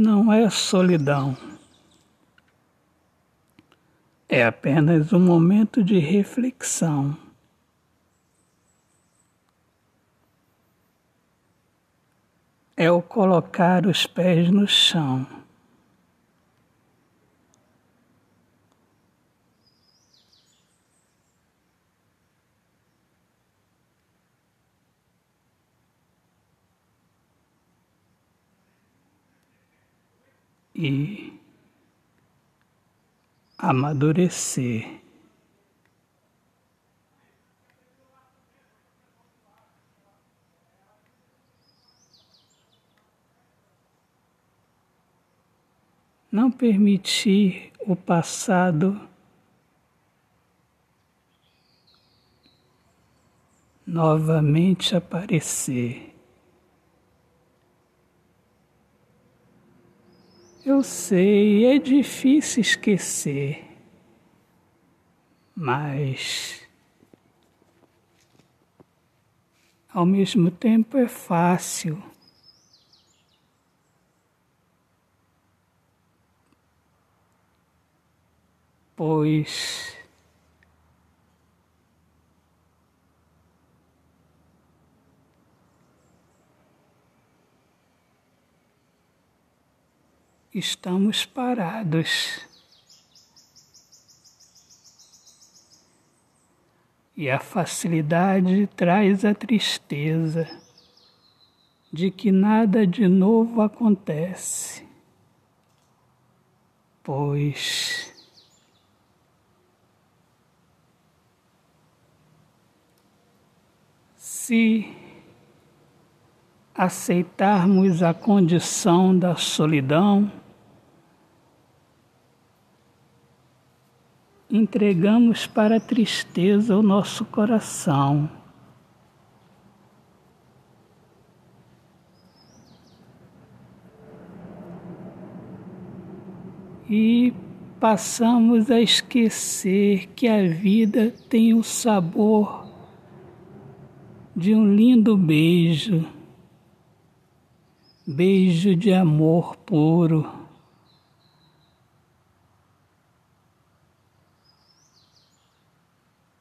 não é solidão. É apenas um momento de reflexão. É o colocar os pés no chão. E amadurecer. Não permitir o passado novamente aparecer. Eu sei, é difícil esquecer, mas ao mesmo tempo é fácil. Pois estamos parados. E a facilidade traz a tristeza de que nada de novo acontece, pois se aceitarmos a condição da solidão, entregamos para a tristeza o nosso coração. E passamos a esquecer que a vida tem o sabor de um lindo beijo, beijo de amor puro.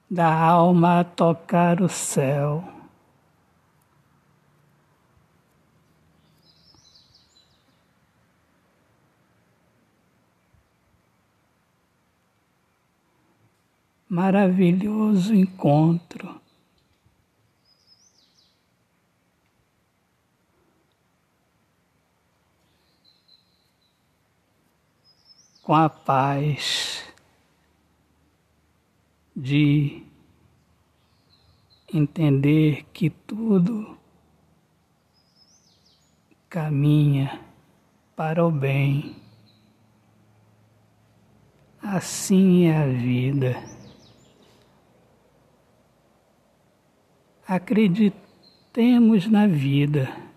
Da alma tocar o céu. Maravilhoso encontro. Com a paz de entender que tudo caminha para o bem. Assim é a vida. Acreditemos na vida.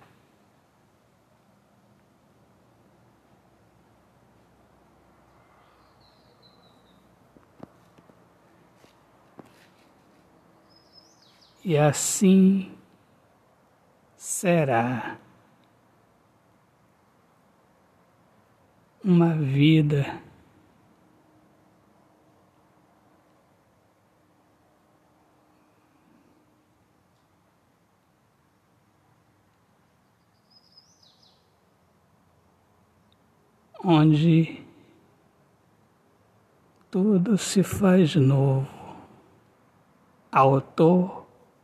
E assim será uma vida onde tudo se faz novo. Autor